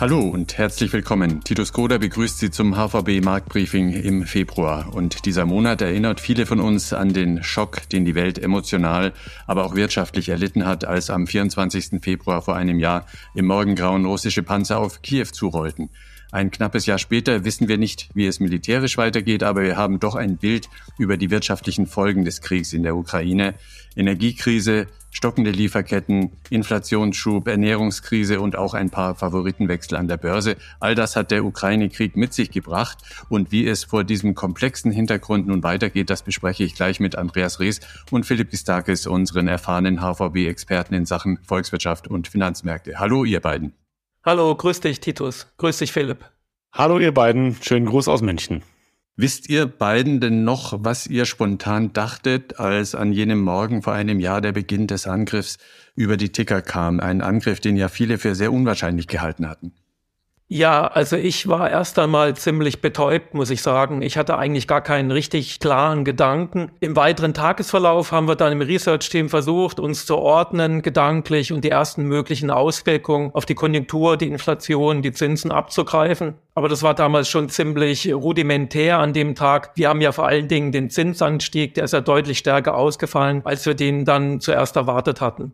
Hallo und herzlich willkommen. Titus Koda begrüßt Sie zum HVB Marktbriefing im Februar. Und dieser Monat erinnert viele von uns an den Schock, den die Welt emotional, aber auch wirtschaftlich erlitten hat, als am 24. Februar vor einem Jahr im Morgengrauen russische Panzer auf Kiew zurollten. Ein knappes Jahr später wissen wir nicht, wie es militärisch weitergeht, aber wir haben doch ein Bild über die wirtschaftlichen Folgen des Kriegs in der Ukraine. Energiekrise, stockende Lieferketten, Inflationsschub, Ernährungskrise und auch ein paar Favoritenwechsel an der Börse. All das hat der Ukraine-Krieg mit sich gebracht. Und wie es vor diesem komplexen Hintergrund nun weitergeht, das bespreche ich gleich mit Andreas Rees und Philipp Gistakis, unseren erfahrenen HVB-Experten in Sachen Volkswirtschaft und Finanzmärkte. Hallo, ihr beiden. Hallo, grüß dich, Titus. Grüß dich, Philipp. Hallo, ihr beiden. Schönen Gruß aus München. Wisst ihr beiden denn noch, was ihr spontan dachtet, als an jenem Morgen vor einem Jahr der Beginn des Angriffs über die Ticker kam? Ein Angriff, den ja viele für sehr unwahrscheinlich gehalten hatten. Ja, also ich war erst einmal ziemlich betäubt, muss ich sagen. Ich hatte eigentlich gar keinen richtig klaren Gedanken. Im weiteren Tagesverlauf haben wir dann im Research-Team versucht, uns zu ordnen, gedanklich und die ersten möglichen Auswirkungen auf die Konjunktur, die Inflation, die Zinsen abzugreifen. Aber das war damals schon ziemlich rudimentär an dem Tag. Wir haben ja vor allen Dingen den Zinsanstieg, der ist ja deutlich stärker ausgefallen, als wir den dann zuerst erwartet hatten.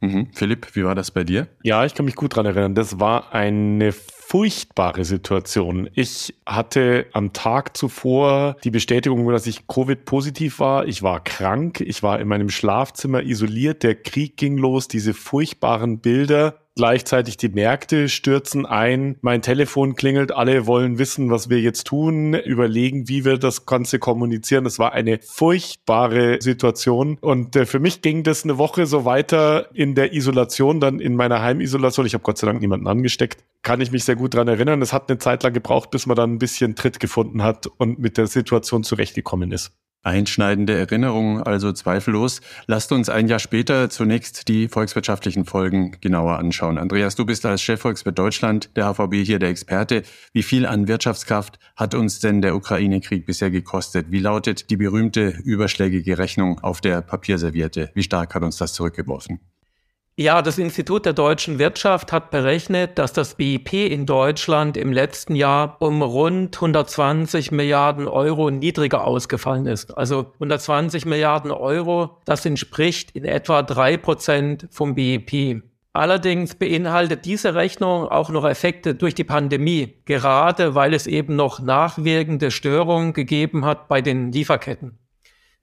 Mhm. Philipp, wie war das bei dir? Ja, ich kann mich gut dran erinnern. Das war eine furchtbare Situation. Ich hatte am Tag zuvor die Bestätigung, dass ich Covid-positiv war. Ich war krank. Ich war in meinem Schlafzimmer isoliert. Der Krieg ging los. Diese furchtbaren Bilder Gleichzeitig die Märkte stürzen ein, mein Telefon klingelt, alle wollen wissen, was wir jetzt tun, überlegen, wie wir das Ganze kommunizieren. Das war eine furchtbare Situation. Und äh, für mich ging das eine Woche so weiter in der Isolation, dann in meiner Heimisolation. Ich habe Gott sei Dank niemanden angesteckt. Kann ich mich sehr gut dran erinnern. Es hat eine Zeit lang gebraucht, bis man dann ein bisschen Tritt gefunden hat und mit der Situation zurechtgekommen ist. Einschneidende Erinnerungen, also zweifellos. Lasst uns ein Jahr später zunächst die volkswirtschaftlichen Folgen genauer anschauen. Andreas, du bist als Chefvolkswirt Deutschland der HVB hier der Experte. Wie viel an Wirtschaftskraft hat uns denn der Ukraine-Krieg bisher gekostet? Wie lautet die berühmte überschlägige Rechnung auf der Papierserviette? Wie stark hat uns das zurückgeworfen? Ja, das Institut der deutschen Wirtschaft hat berechnet, dass das BIP in Deutschland im letzten Jahr um rund 120 Milliarden Euro niedriger ausgefallen ist. Also 120 Milliarden Euro, das entspricht in etwa drei Prozent vom BIP. Allerdings beinhaltet diese Rechnung auch noch Effekte durch die Pandemie, gerade weil es eben noch nachwirkende Störungen gegeben hat bei den Lieferketten.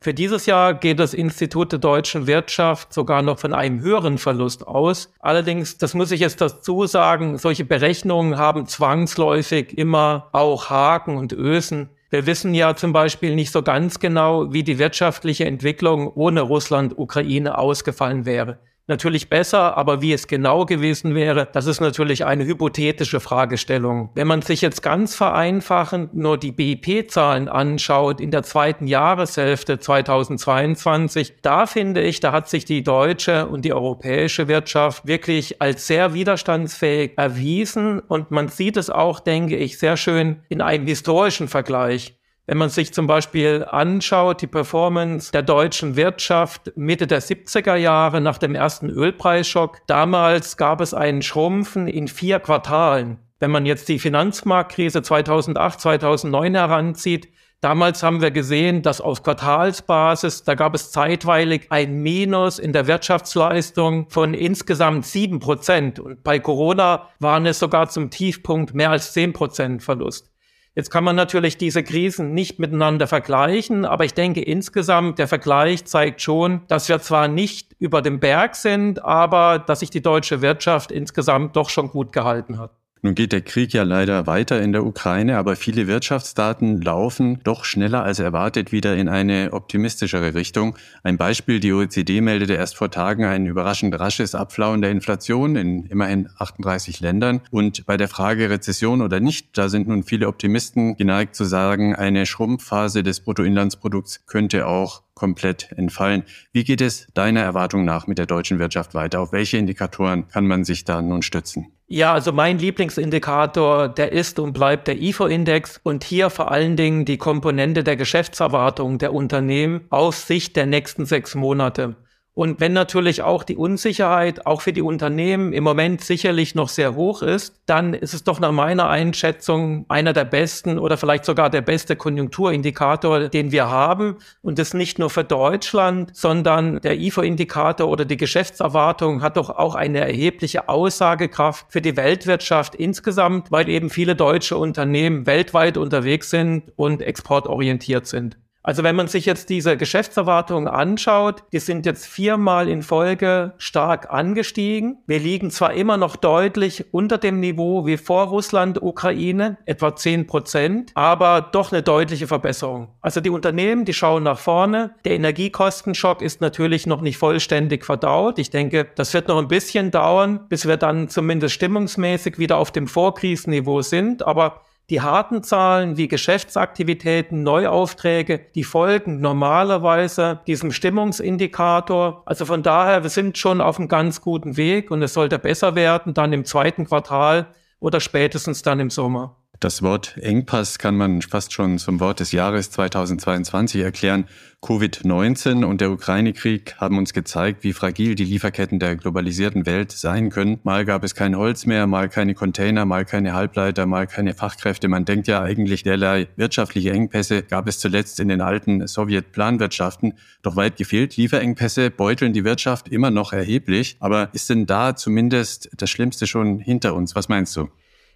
Für dieses Jahr geht das Institut der deutschen Wirtschaft sogar noch von einem höheren Verlust aus. Allerdings, das muss ich jetzt dazu sagen, solche Berechnungen haben zwangsläufig immer auch Haken und Ösen. Wir wissen ja zum Beispiel nicht so ganz genau, wie die wirtschaftliche Entwicklung ohne Russland-Ukraine ausgefallen wäre natürlich besser, aber wie es genau gewesen wäre, das ist natürlich eine hypothetische Fragestellung. Wenn man sich jetzt ganz vereinfachend nur die BIP-Zahlen anschaut in der zweiten Jahreshälfte 2022, da finde ich, da hat sich die deutsche und die europäische Wirtschaft wirklich als sehr widerstandsfähig erwiesen und man sieht es auch, denke ich, sehr schön in einem historischen Vergleich. Wenn man sich zum Beispiel anschaut, die Performance der deutschen Wirtschaft Mitte der 70er Jahre nach dem ersten Ölpreisschock, damals gab es einen Schrumpfen in vier Quartalen. Wenn man jetzt die Finanzmarktkrise 2008, 2009 heranzieht, Damals haben wir gesehen, dass auf Quartalsbasis, da gab es zeitweilig ein Minus in der Wirtschaftsleistung von insgesamt sieben Prozent. Und bei Corona waren es sogar zum Tiefpunkt mehr als zehn Prozent Verlust. Jetzt kann man natürlich diese Krisen nicht miteinander vergleichen, aber ich denke insgesamt, der Vergleich zeigt schon, dass wir zwar nicht über dem Berg sind, aber dass sich die deutsche Wirtschaft insgesamt doch schon gut gehalten hat. Nun geht der Krieg ja leider weiter in der Ukraine, aber viele Wirtschaftsdaten laufen doch schneller als erwartet wieder in eine optimistischere Richtung. Ein Beispiel, die OECD meldete erst vor Tagen ein überraschend rasches Abflauen der Inflation in immerhin 38 Ländern. Und bei der Frage Rezession oder nicht, da sind nun viele Optimisten geneigt zu sagen, eine Schrumpfphase des Bruttoinlandsprodukts könnte auch komplett entfallen. Wie geht es deiner Erwartung nach mit der deutschen Wirtschaft weiter? Auf welche Indikatoren kann man sich da nun stützen? Ja, also mein Lieblingsindikator, der ist und bleibt der IFO-Index und hier vor allen Dingen die Komponente der Geschäftserwartung der Unternehmen aus Sicht der nächsten sechs Monate. Und wenn natürlich auch die Unsicherheit auch für die Unternehmen im Moment sicherlich noch sehr hoch ist, dann ist es doch nach meiner Einschätzung einer der besten oder vielleicht sogar der beste Konjunkturindikator, den wir haben. Und das nicht nur für Deutschland, sondern der IFO-Indikator oder die Geschäftserwartung hat doch auch eine erhebliche Aussagekraft für die Weltwirtschaft insgesamt, weil eben viele deutsche Unternehmen weltweit unterwegs sind und exportorientiert sind. Also wenn man sich jetzt diese Geschäftserwartungen anschaut, die sind jetzt viermal in Folge stark angestiegen. Wir liegen zwar immer noch deutlich unter dem Niveau wie vor Russland, Ukraine, etwa 10 Prozent, aber doch eine deutliche Verbesserung. Also die Unternehmen, die schauen nach vorne. Der Energiekostenschock ist natürlich noch nicht vollständig verdaut. Ich denke, das wird noch ein bisschen dauern, bis wir dann zumindest stimmungsmäßig wieder auf dem Vorkrisenniveau sind. Aber die harten Zahlen wie Geschäftsaktivitäten, Neuaufträge, die folgen normalerweise diesem Stimmungsindikator. Also von daher, wir sind schon auf einem ganz guten Weg und es sollte besser werden dann im zweiten Quartal oder spätestens dann im Sommer. Das Wort Engpass kann man fast schon zum Wort des Jahres 2022 erklären. Covid-19 und der Ukraine-Krieg haben uns gezeigt, wie fragil die Lieferketten der globalisierten Welt sein können. Mal gab es kein Holz mehr, mal keine Container, mal keine Halbleiter, mal keine Fachkräfte. Man denkt ja eigentlich, derlei wirtschaftliche Engpässe gab es zuletzt in den alten Sowjet-Planwirtschaften. Doch weit gefehlt, Lieferengpässe beuteln die Wirtschaft immer noch erheblich. Aber ist denn da zumindest das Schlimmste schon hinter uns? Was meinst du?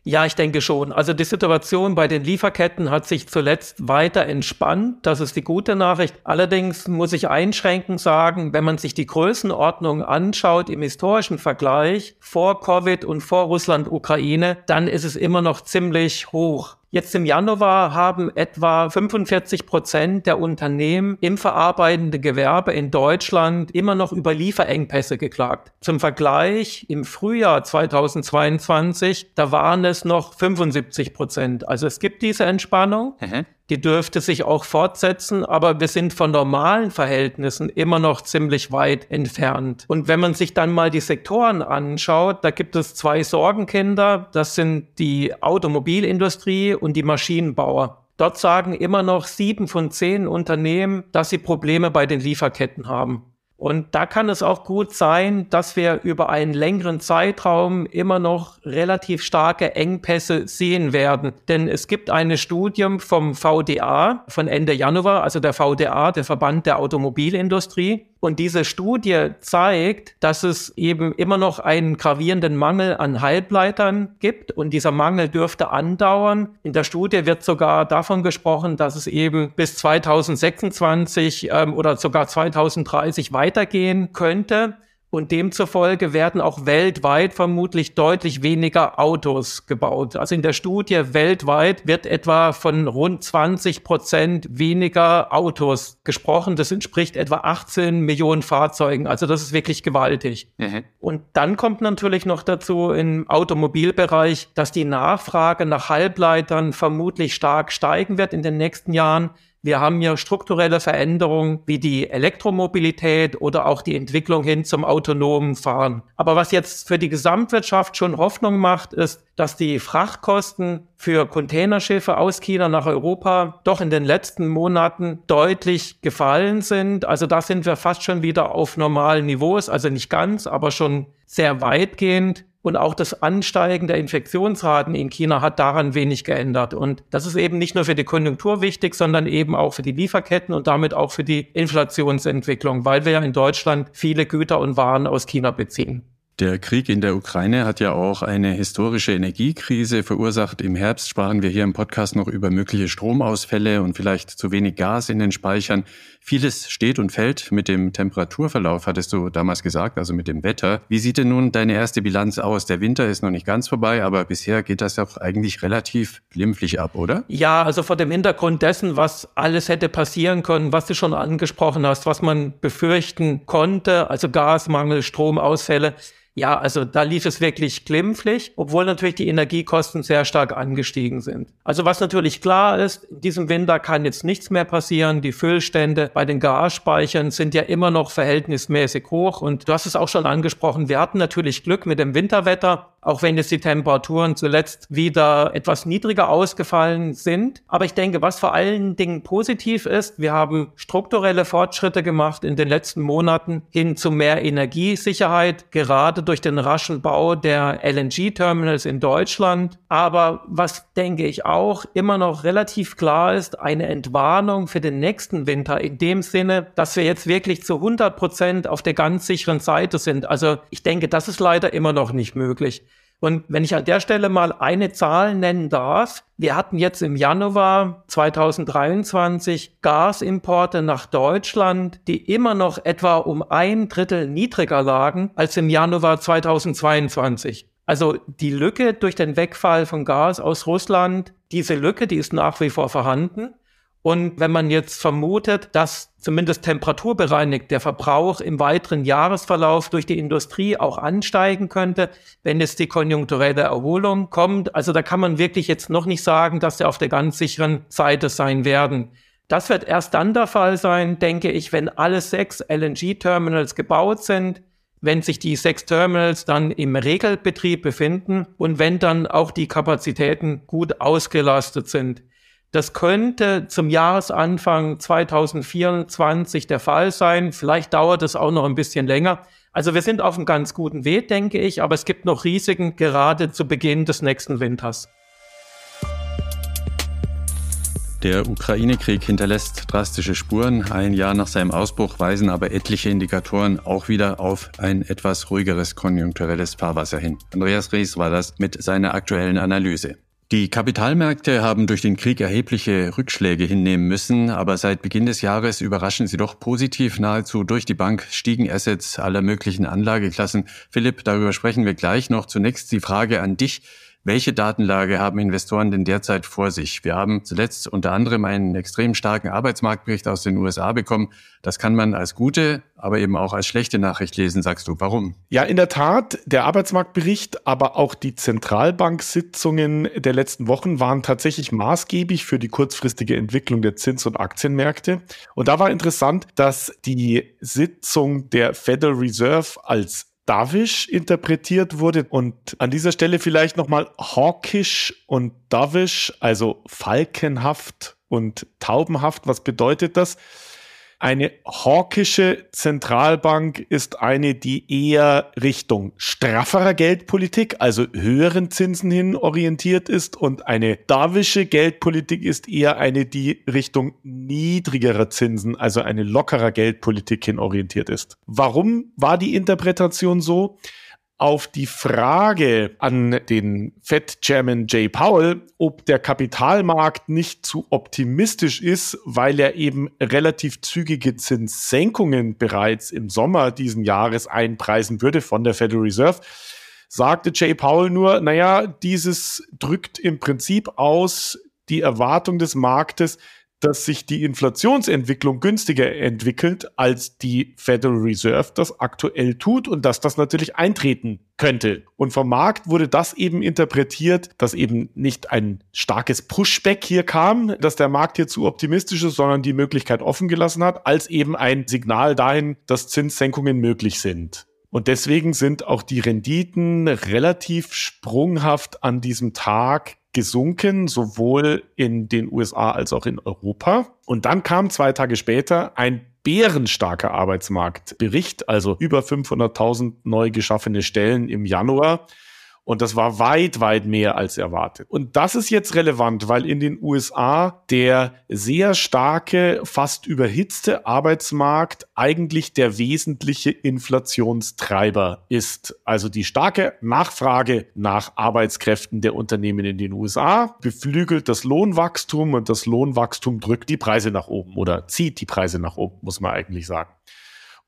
Ja, ich denke schon. Also die Situation bei den Lieferketten hat sich zuletzt weiter entspannt. Das ist die gute Nachricht. Allerdings muss ich einschränkend sagen, wenn man sich die Größenordnung anschaut im historischen Vergleich vor Covid und vor Russland-Ukraine, dann ist es immer noch ziemlich hoch. Jetzt im Januar haben etwa 45 Prozent der Unternehmen im verarbeitenden Gewerbe in Deutschland immer noch über Lieferengpässe geklagt. Zum Vergleich, im Frühjahr 2022, da waren es noch 75 Prozent. Also es gibt diese Entspannung. Mhm die dürfte sich auch fortsetzen, aber wir sind von normalen Verhältnissen immer noch ziemlich weit entfernt. Und wenn man sich dann mal die Sektoren anschaut, da gibt es zwei Sorgenkinder, das sind die Automobilindustrie und die Maschinenbauer. Dort sagen immer noch sieben von zehn Unternehmen, dass sie Probleme bei den Lieferketten haben. Und da kann es auch gut sein, dass wir über einen längeren Zeitraum immer noch relativ starke Engpässe sehen werden. Denn es gibt eine Studie vom VDA von Ende Januar, also der VDA, der Verband der Automobilindustrie. Und diese Studie zeigt, dass es eben immer noch einen gravierenden Mangel an Halbleitern gibt und dieser Mangel dürfte andauern. In der Studie wird sogar davon gesprochen, dass es eben bis 2026 ähm, oder sogar 2030 weitergehen könnte. Und demzufolge werden auch weltweit vermutlich deutlich weniger Autos gebaut. Also in der Studie weltweit wird etwa von rund 20 Prozent weniger Autos gesprochen. Das entspricht etwa 18 Millionen Fahrzeugen. Also das ist wirklich gewaltig. Mhm. Und dann kommt natürlich noch dazu im Automobilbereich, dass die Nachfrage nach Halbleitern vermutlich stark steigen wird in den nächsten Jahren. Wir haben hier strukturelle Veränderungen wie die Elektromobilität oder auch die Entwicklung hin zum autonomen Fahren. Aber was jetzt für die Gesamtwirtschaft schon Hoffnung macht, ist, dass die Frachtkosten für Containerschiffe aus China nach Europa doch in den letzten Monaten deutlich gefallen sind. Also da sind wir fast schon wieder auf normalen Niveaus, also nicht ganz, aber schon sehr weitgehend. Und auch das Ansteigen der Infektionsraten in China hat daran wenig geändert. Und das ist eben nicht nur für die Konjunktur wichtig, sondern eben auch für die Lieferketten und damit auch für die Inflationsentwicklung, weil wir ja in Deutschland viele Güter und Waren aus China beziehen. Der Krieg in der Ukraine hat ja auch eine historische Energiekrise verursacht. Im Herbst sprachen wir hier im Podcast noch über mögliche Stromausfälle und vielleicht zu wenig Gas in den Speichern. Vieles steht und fällt mit dem Temperaturverlauf, hattest du damals gesagt, also mit dem Wetter. Wie sieht denn nun deine erste Bilanz aus? Der Winter ist noch nicht ganz vorbei, aber bisher geht das doch eigentlich relativ glimpflich ab, oder? Ja, also vor dem Hintergrund dessen, was alles hätte passieren können, was du schon angesprochen hast, was man befürchten konnte, also Gasmangel, Stromausfälle, ja, also da lief es wirklich glimpflich, obwohl natürlich die Energiekosten sehr stark angestiegen sind. Also was natürlich klar ist, in diesem Winter kann jetzt nichts mehr passieren. Die Füllstände bei den Gasspeichern sind ja immer noch verhältnismäßig hoch. Und du hast es auch schon angesprochen, wir hatten natürlich Glück mit dem Winterwetter. auch wenn jetzt die Temperaturen zuletzt wieder etwas niedriger ausgefallen sind. Aber ich denke, was vor allen Dingen positiv ist, wir haben strukturelle Fortschritte gemacht in den letzten Monaten hin zu mehr Energiesicherheit, gerade durch den raschen Bau der LNG-Terminals in Deutschland. Aber was denke ich auch immer noch relativ klar ist, eine Entwarnung für den nächsten Winter in dem Sinne, dass wir jetzt wirklich zu 100 Prozent auf der ganz sicheren Seite sind. Also ich denke, das ist leider immer noch nicht möglich. Und wenn ich an der Stelle mal eine Zahl nennen darf, wir hatten jetzt im Januar 2023 Gasimporte nach Deutschland, die immer noch etwa um ein Drittel niedriger lagen als im Januar 2022. Also die Lücke durch den Wegfall von Gas aus Russland, diese Lücke, die ist nach wie vor vorhanden. Und wenn man jetzt vermutet, dass zumindest temperaturbereinigt der Verbrauch im weiteren Jahresverlauf durch die Industrie auch ansteigen könnte, wenn es die konjunkturelle Erholung kommt, also da kann man wirklich jetzt noch nicht sagen, dass sie auf der ganz sicheren Seite sein werden. Das wird erst dann der Fall sein, denke ich, wenn alle sechs LNG-Terminals gebaut sind, wenn sich die sechs Terminals dann im Regelbetrieb befinden und wenn dann auch die Kapazitäten gut ausgelastet sind. Das könnte zum Jahresanfang 2024 der Fall sein. Vielleicht dauert es auch noch ein bisschen länger. Also wir sind auf einem ganz guten Weg, denke ich, aber es gibt noch Risiken gerade zu Beginn des nächsten Winters. Der Ukraine-Krieg hinterlässt drastische Spuren. Ein Jahr nach seinem Ausbruch weisen aber etliche Indikatoren auch wieder auf ein etwas ruhigeres konjunkturelles Fahrwasser hin. Andreas Rees war das mit seiner aktuellen Analyse. Die Kapitalmärkte haben durch den Krieg erhebliche Rückschläge hinnehmen müssen, aber seit Beginn des Jahres überraschen sie doch positiv. Nahezu durch die Bank stiegen Assets aller möglichen Anlageklassen. Philipp, darüber sprechen wir gleich noch. Zunächst die Frage an dich. Welche Datenlage haben Investoren denn derzeit vor sich? Wir haben zuletzt unter anderem einen extrem starken Arbeitsmarktbericht aus den USA bekommen. Das kann man als gute, aber eben auch als schlechte Nachricht lesen, sagst du. Warum? Ja, in der Tat, der Arbeitsmarktbericht, aber auch die Zentralbanksitzungen der letzten Wochen waren tatsächlich maßgeblich für die kurzfristige Entwicklung der Zins- und Aktienmärkte. Und da war interessant, dass die Sitzung der Federal Reserve als dovish interpretiert wurde. Und an dieser Stelle vielleicht nochmal hawkish und dovish, also falkenhaft und taubenhaft. Was bedeutet das? Eine hawkische Zentralbank ist eine, die eher Richtung strafferer Geldpolitik, also höheren Zinsen hin orientiert ist und eine davische Geldpolitik ist eher eine, die Richtung niedrigerer Zinsen, also eine lockerer Geldpolitik hin orientiert ist. Warum war die Interpretation so? Auf die Frage an den Fed-Chairman Jay Powell, ob der Kapitalmarkt nicht zu optimistisch ist, weil er eben relativ zügige Zinssenkungen bereits im Sommer diesen Jahres einpreisen würde von der Federal Reserve, sagte Jay Powell nur, naja, dieses drückt im Prinzip aus die Erwartung des Marktes, dass sich die Inflationsentwicklung günstiger entwickelt, als die Federal Reserve das aktuell tut und dass das natürlich eintreten könnte. Und vom Markt wurde das eben interpretiert, dass eben nicht ein starkes Pushback hier kam, dass der Markt hier zu optimistisch ist, sondern die Möglichkeit offen gelassen hat, als eben ein Signal dahin, dass Zinssenkungen möglich sind. Und deswegen sind auch die Renditen relativ sprunghaft an diesem Tag gesunken, sowohl in den USA als auch in Europa. Und dann kam zwei Tage später ein bärenstarker Arbeitsmarktbericht, also über 500.000 neu geschaffene Stellen im Januar. Und das war weit, weit mehr als erwartet. Und das ist jetzt relevant, weil in den USA der sehr starke, fast überhitzte Arbeitsmarkt eigentlich der wesentliche Inflationstreiber ist. Also die starke Nachfrage nach Arbeitskräften der Unternehmen in den USA beflügelt das Lohnwachstum und das Lohnwachstum drückt die Preise nach oben oder zieht die Preise nach oben, muss man eigentlich sagen.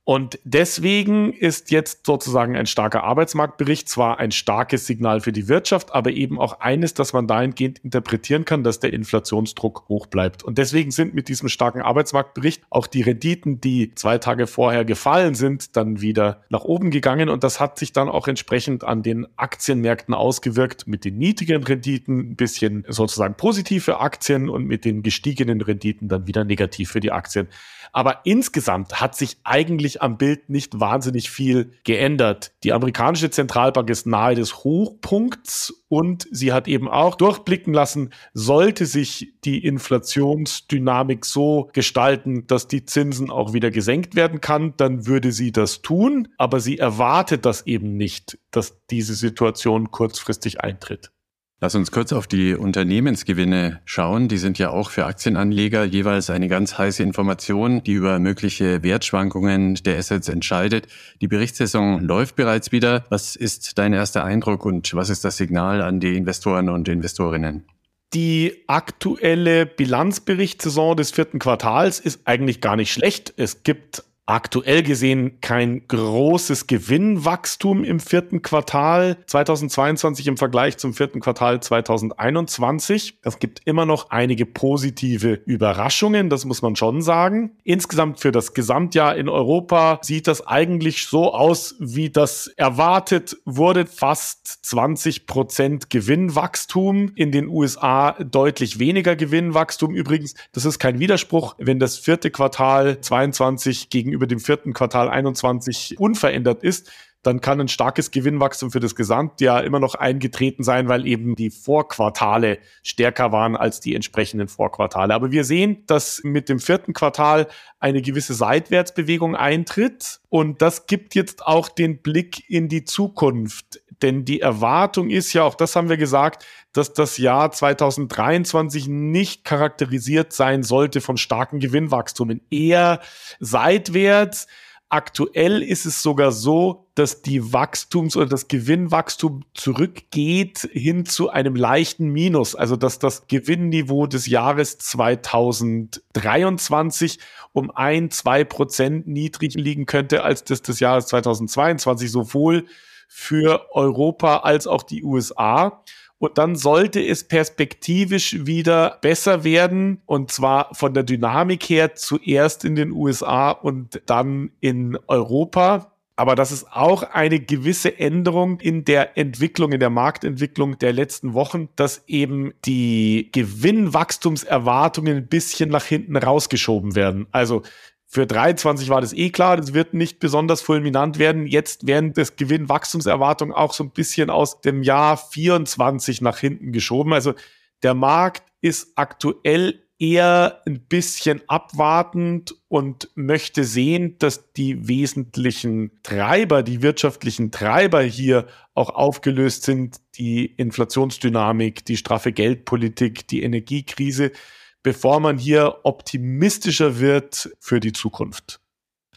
Und deswegen ist jetzt sozusagen ein starker Arbeitsmarktbericht zwar ein starkes Signal für die Wirtschaft, aber eben auch eines, das man dahingehend interpretieren kann, dass der Inflationsdruck hoch bleibt. Und deswegen sind mit diesem starken Arbeitsmarktbericht auch die Renditen, die zwei Tage vorher gefallen sind, dann wieder nach oben gegangen. Und das hat sich dann auch entsprechend an den Aktienmärkten ausgewirkt, mit den niedrigen Renditen ein bisschen sozusagen positive Aktien und mit den gestiegenen Renditen dann wieder negativ für die Aktien. Aber insgesamt hat sich eigentlich eigentlich am Bild nicht wahnsinnig viel geändert. Die amerikanische Zentralbank ist nahe des Hochpunkts und sie hat eben auch durchblicken lassen, sollte sich die Inflationsdynamik so gestalten, dass die Zinsen auch wieder gesenkt werden kann, dann würde sie das tun, aber sie erwartet das eben nicht, dass diese Situation kurzfristig eintritt. Lass uns kurz auf die Unternehmensgewinne schauen. Die sind ja auch für Aktienanleger jeweils eine ganz heiße Information, die über mögliche Wertschwankungen der Assets entscheidet. Die Berichtssaison läuft bereits wieder. Was ist dein erster Eindruck und was ist das Signal an die Investoren und Investorinnen? Die aktuelle Bilanzberichtssaison des vierten Quartals ist eigentlich gar nicht schlecht. Es gibt aktuell gesehen kein großes Gewinnwachstum im vierten Quartal 2022 im Vergleich zum vierten Quartal 2021. Es gibt immer noch einige positive Überraschungen, das muss man schon sagen. Insgesamt für das Gesamtjahr in Europa sieht das eigentlich so aus, wie das erwartet wurde. Fast 20 Prozent Gewinnwachstum. In den USA deutlich weniger Gewinnwachstum. Übrigens, das ist kein Widerspruch, wenn das vierte Quartal 22 gegenüber gegenüber dem vierten Quartal 21 unverändert ist, dann kann ein starkes Gewinnwachstum für das Gesamtjahr immer noch eingetreten sein, weil eben die Vorquartale stärker waren als die entsprechenden Vorquartale. Aber wir sehen, dass mit dem vierten Quartal eine gewisse Seitwärtsbewegung eintritt und das gibt jetzt auch den Blick in die Zukunft. Denn die Erwartung ist ja, auch das haben wir gesagt, dass das Jahr 2023 nicht charakterisiert sein sollte von starken Gewinnwachstummen. Eher seitwärts. Aktuell ist es sogar so, dass die Wachstums- oder das Gewinnwachstum zurückgeht hin zu einem leichten Minus. Also dass das Gewinnniveau des Jahres 2023 um ein, zwei Prozent niedriger liegen könnte als das des Jahres 2022, sowohl für Europa als auch die USA. Und dann sollte es perspektivisch wieder besser werden. Und zwar von der Dynamik her zuerst in den USA und dann in Europa. Aber das ist auch eine gewisse Änderung in der Entwicklung, in der Marktentwicklung der letzten Wochen, dass eben die Gewinnwachstumserwartungen ein bisschen nach hinten rausgeschoben werden. Also für 23 war das eh klar, das wird nicht besonders fulminant werden. Jetzt werden das Gewinnwachstumserwartungen auch so ein bisschen aus dem Jahr 24 nach hinten geschoben. Also der Markt ist aktuell eher ein bisschen abwartend und möchte sehen, dass die wesentlichen Treiber, die wirtschaftlichen Treiber hier auch aufgelöst sind. Die Inflationsdynamik, die straffe Geldpolitik, die Energiekrise bevor man hier optimistischer wird für die Zukunft.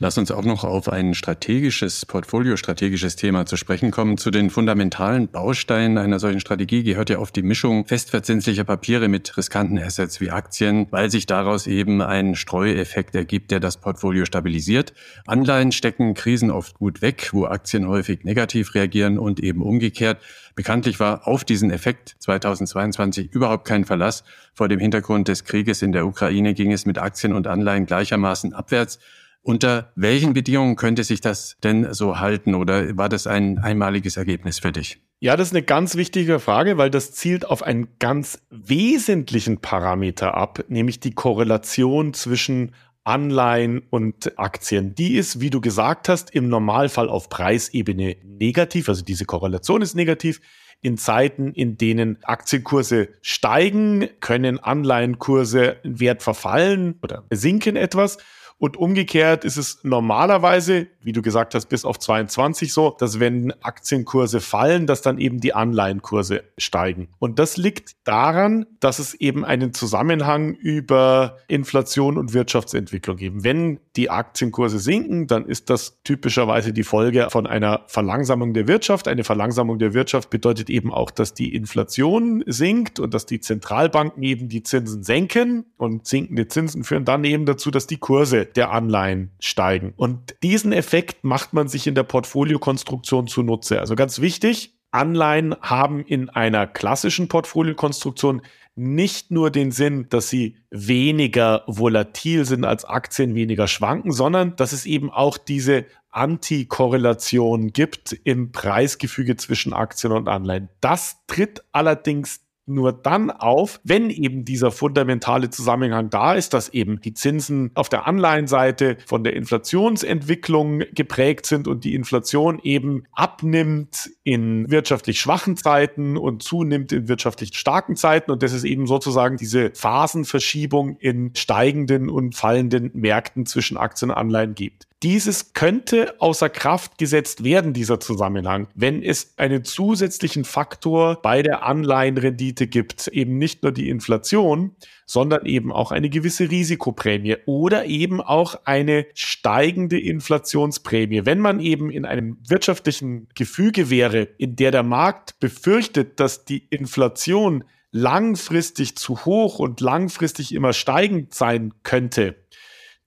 Lass uns auch noch auf ein strategisches, portfoliostrategisches Thema zu sprechen kommen. Zu den fundamentalen Bausteinen einer solchen Strategie gehört ja oft die Mischung festverzinslicher Papiere mit riskanten Assets wie Aktien, weil sich daraus eben ein Streueffekt ergibt, der das Portfolio stabilisiert. Anleihen stecken Krisen oft gut weg, wo Aktien häufig negativ reagieren und eben umgekehrt. Bekanntlich war auf diesen Effekt 2022 überhaupt kein Verlass. Vor dem Hintergrund des Krieges in der Ukraine ging es mit Aktien und Anleihen gleichermaßen abwärts. Unter welchen Bedingungen könnte sich das denn so halten oder war das ein einmaliges Ergebnis für dich? Ja, das ist eine ganz wichtige Frage, weil das zielt auf einen ganz wesentlichen Parameter ab, nämlich die Korrelation zwischen Anleihen und Aktien. Die ist, wie du gesagt hast, im Normalfall auf Preisebene negativ. Also diese Korrelation ist negativ. In Zeiten, in denen Aktienkurse steigen, können Anleihenkurse Wert verfallen oder sinken etwas. Und umgekehrt ist es normalerweise, wie du gesagt hast, bis auf 22 so, dass wenn Aktienkurse fallen, dass dann eben die Anleihenkurse steigen. Und das liegt daran, dass es eben einen Zusammenhang über Inflation und Wirtschaftsentwicklung gibt. Wenn die Aktienkurse sinken, dann ist das typischerweise die Folge von einer Verlangsamung der Wirtschaft. Eine Verlangsamung der Wirtschaft bedeutet eben auch, dass die Inflation sinkt und dass die Zentralbanken eben die Zinsen senken. Und sinkende Zinsen führen dann eben dazu, dass die Kurse der Anleihen steigen. Und diesen Effekt macht man sich in der Portfoliokonstruktion zunutze. Also ganz wichtig, Anleihen haben in einer klassischen Portfoliokonstruktion nicht nur den Sinn, dass sie weniger volatil sind als Aktien, weniger schwanken, sondern dass es eben auch diese Antikorrelation gibt im Preisgefüge zwischen Aktien und Anleihen. Das tritt allerdings nur dann auf, wenn eben dieser fundamentale Zusammenhang da ist, dass eben die Zinsen auf der Anleihenseite von der Inflationsentwicklung geprägt sind und die Inflation eben abnimmt in wirtschaftlich schwachen Zeiten und zunimmt in wirtschaftlich starken Zeiten und das ist eben sozusagen diese Phasenverschiebung in steigenden und fallenden Märkten zwischen Aktien und Anleihen gibt. Dieses könnte außer Kraft gesetzt werden, dieser Zusammenhang, wenn es einen zusätzlichen Faktor bei der Anleihenrendite gibt, eben nicht nur die Inflation, sondern eben auch eine gewisse Risikoprämie oder eben auch eine steigende Inflationsprämie. Wenn man eben in einem wirtschaftlichen Gefüge wäre, in der der Markt befürchtet, dass die Inflation langfristig zu hoch und langfristig immer steigend sein könnte,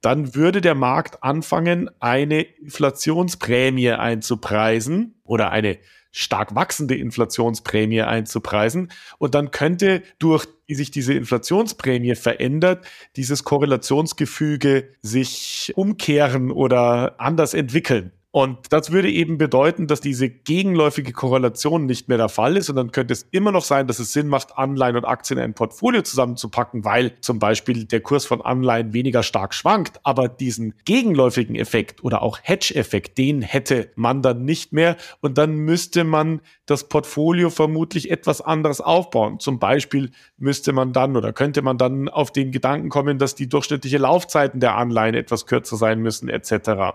dann würde der Markt anfangen, eine Inflationsprämie einzupreisen oder eine stark wachsende Inflationsprämie einzupreisen. Und dann könnte durch wie sich diese Inflationsprämie verändert, dieses Korrelationsgefüge sich umkehren oder anders entwickeln. Und das würde eben bedeuten, dass diese gegenläufige Korrelation nicht mehr der Fall ist. Und dann könnte es immer noch sein, dass es Sinn macht, Anleihen und Aktien in ein Portfolio zusammenzupacken, weil zum Beispiel der Kurs von Anleihen weniger stark schwankt. Aber diesen gegenläufigen Effekt oder auch Hedge-Effekt, den hätte man dann nicht mehr. Und dann müsste man das Portfolio vermutlich etwas anderes aufbauen. Zum Beispiel müsste man dann oder könnte man dann auf den Gedanken kommen, dass die durchschnittliche Laufzeiten der Anleihen etwas kürzer sein müssen, etc.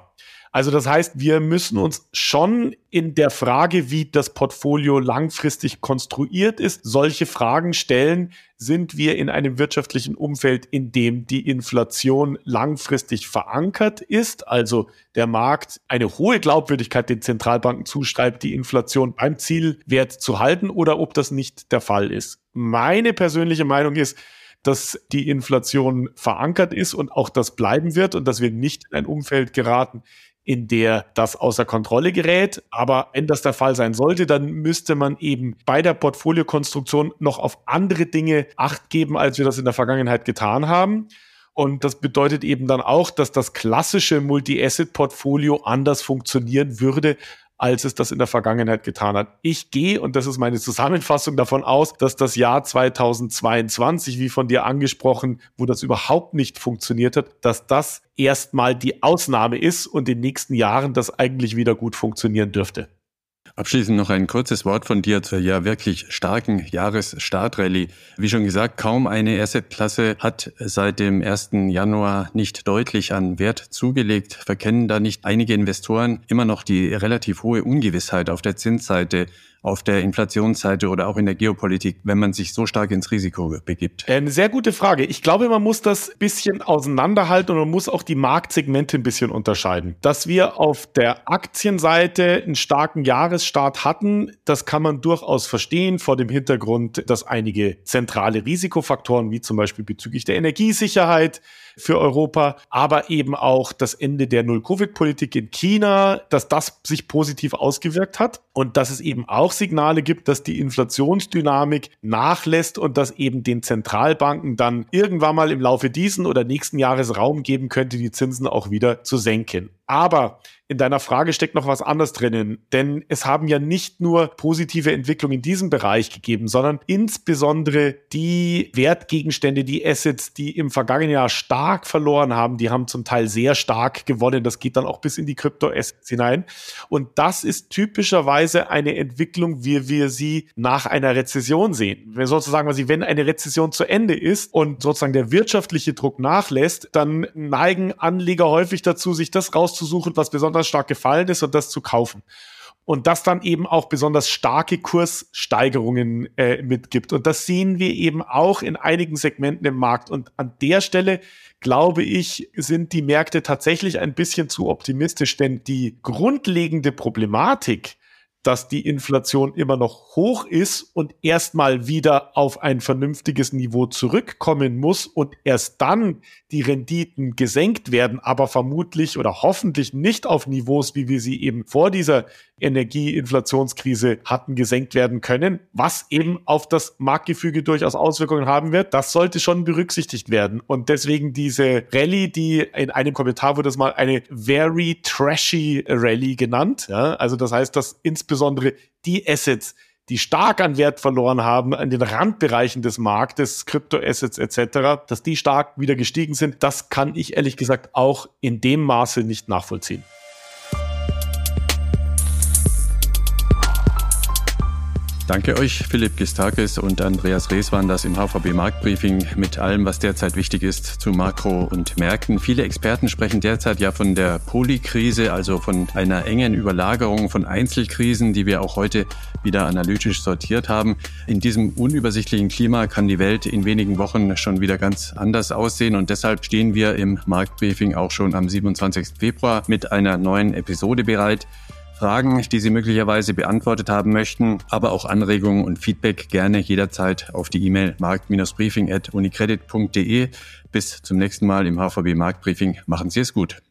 Also das heißt, wir müssen uns schon in der Frage, wie das Portfolio langfristig konstruiert ist, solche Fragen stellen. Sind wir in einem wirtschaftlichen Umfeld, in dem die Inflation langfristig verankert ist, also der Markt eine hohe Glaubwürdigkeit den Zentralbanken zuschreibt, die Inflation beim Zielwert zu halten oder ob das nicht der Fall ist? Meine persönliche Meinung ist, dass die Inflation verankert ist und auch das bleiben wird und dass wir nicht in ein Umfeld geraten, in der das außer Kontrolle gerät. Aber wenn das der Fall sein sollte, dann müsste man eben bei der Portfoliokonstruktion noch auf andere Dinge Acht geben, als wir das in der Vergangenheit getan haben. Und das bedeutet eben dann auch, dass das klassische Multi-Asset-Portfolio anders funktionieren würde, als es das in der Vergangenheit getan hat. Ich gehe, und das ist meine Zusammenfassung davon aus, dass das Jahr 2022, wie von dir angesprochen, wo das überhaupt nicht funktioniert hat, dass das erstmal die Ausnahme ist und in den nächsten Jahren das eigentlich wieder gut funktionieren dürfte. Abschließend noch ein kurzes Wort von dir zur ja wirklich starken Jahresstartrallye. Wie schon gesagt, kaum eine Assetklasse hat seit dem 1. Januar nicht deutlich an Wert zugelegt. Verkennen da nicht einige Investoren immer noch die relativ hohe Ungewissheit auf der Zinsseite auf der Inflationsseite oder auch in der Geopolitik, wenn man sich so stark ins Risiko begibt? Eine sehr gute Frage. Ich glaube, man muss das bisschen auseinanderhalten und man muss auch die Marktsegmente ein bisschen unterscheiden. Dass wir auf der Aktienseite einen starken Jahresstart hatten, das kann man durchaus verstehen vor dem Hintergrund, dass einige zentrale Risikofaktoren, wie zum Beispiel bezüglich der Energiesicherheit, für Europa, aber eben auch das Ende der Null-Covid-Politik in China, dass das sich positiv ausgewirkt hat und dass es eben auch Signale gibt, dass die Inflationsdynamik nachlässt und dass eben den Zentralbanken dann irgendwann mal im Laufe diesen oder nächsten Jahres Raum geben könnte, die Zinsen auch wieder zu senken. Aber in deiner Frage steckt noch was anderes drinnen, denn es haben ja nicht nur positive Entwicklungen in diesem Bereich gegeben, sondern insbesondere die Wertgegenstände, die Assets, die im vergangenen Jahr stark verloren haben, die haben zum Teil sehr stark gewonnen. Das geht dann auch bis in die Krypto-Assets hinein. Und das ist typischerweise eine Entwicklung, wie wir sie nach einer Rezession sehen. Wenn sozusagen, wenn eine Rezession zu Ende ist und sozusagen der wirtschaftliche Druck nachlässt, dann neigen Anleger häufig dazu, sich das rauszusuchen, was besonders stark gefallen ist und das zu kaufen. Und das dann eben auch besonders starke Kurssteigerungen äh, mitgibt. Und das sehen wir eben auch in einigen Segmenten im Markt. Und an der Stelle glaube ich, sind die Märkte tatsächlich ein bisschen zu optimistisch, denn die grundlegende Problematik, dass die Inflation immer noch hoch ist und erstmal wieder auf ein vernünftiges Niveau zurückkommen muss und erst dann die Renditen gesenkt werden, aber vermutlich oder hoffentlich nicht auf Niveaus, wie wir sie eben vor dieser Energieinflationskrise hatten gesenkt werden können, was eben auf das Marktgefüge durchaus Auswirkungen haben wird. Das sollte schon berücksichtigt werden. Und deswegen diese Rallye, die in einem Kommentar wurde es mal eine very trashy Rallye genannt. Ja, also das heißt, dass insbesondere die Assets, die stark an Wert verloren haben, in den Randbereichen des Marktes, Kryptoassets etc., dass die stark wieder gestiegen sind, das kann ich ehrlich gesagt auch in dem Maße nicht nachvollziehen. Danke euch, Philipp Gistakis und Andreas Rees waren das im HVB Marktbriefing mit allem, was derzeit wichtig ist zu Makro- und Märkten. Viele Experten sprechen derzeit ja von der Polykrise, also von einer engen Überlagerung von Einzelkrisen, die wir auch heute wieder analytisch sortiert haben. In diesem unübersichtlichen Klima kann die Welt in wenigen Wochen schon wieder ganz anders aussehen und deshalb stehen wir im Marktbriefing auch schon am 27. Februar mit einer neuen Episode bereit. Fragen, die Sie möglicherweise beantwortet haben möchten, aber auch Anregungen und Feedback gerne jederzeit auf die E-Mail markt-briefing.unicredit.de. Bis zum nächsten Mal im HVB Marktbriefing. Machen Sie es gut.